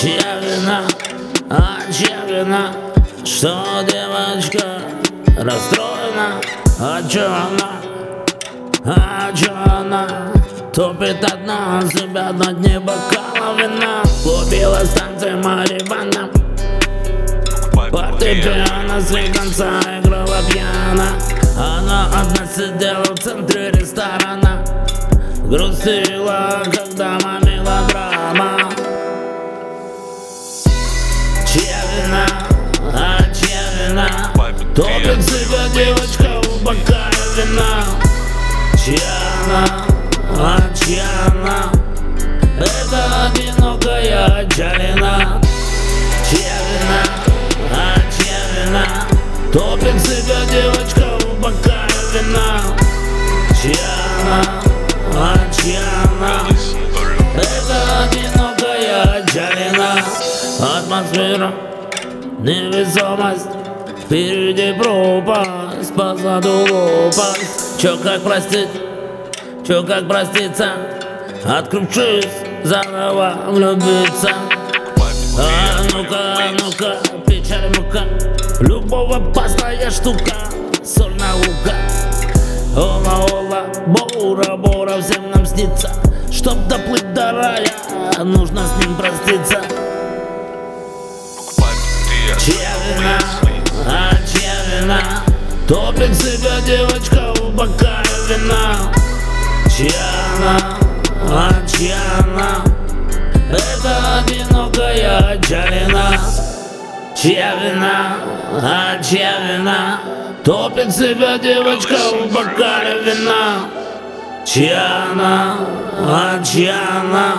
Чья вина, а чья вина Что девочка расстроена? А чё она, а чё она? Топит одна себя на дне бокала вина Купила станция Марибана Фортепиано с конца играла пьяна Она одна сидела в центре ресторана. Грустила, когда мамила Она, а Это одинокая Чалина Чья вина, а Топит себя девочка в бокале вина. Она, а Это одинокая Чалина Атмосфера, невесомость Впереди пропасть, позаду лопасть Чё как простить, чё как проститься Открывшись, заново влюбиться. А ну-ка, ну-ка, печаль мука Любовь опасная штука, соль на лука. Ола, ола, бора, бора, всем нам снится. Чтоб доплыть до рая, нужно с ним проститься Чья вина, а чья вина Топит себя девочка в бокале вина. Чья она, а чья она? Это одинокая Чалина Чья вина, а чья вина? Топит себя девочка в бокале вина. Чья она, а чья она?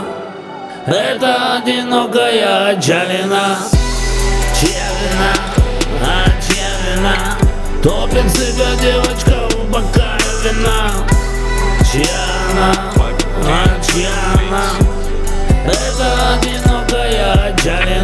Это одинокая Чалина Чья вина, а чья вина Топит себя девочка у бокала вина Чья она? А чья она? Это одинокая отчаяние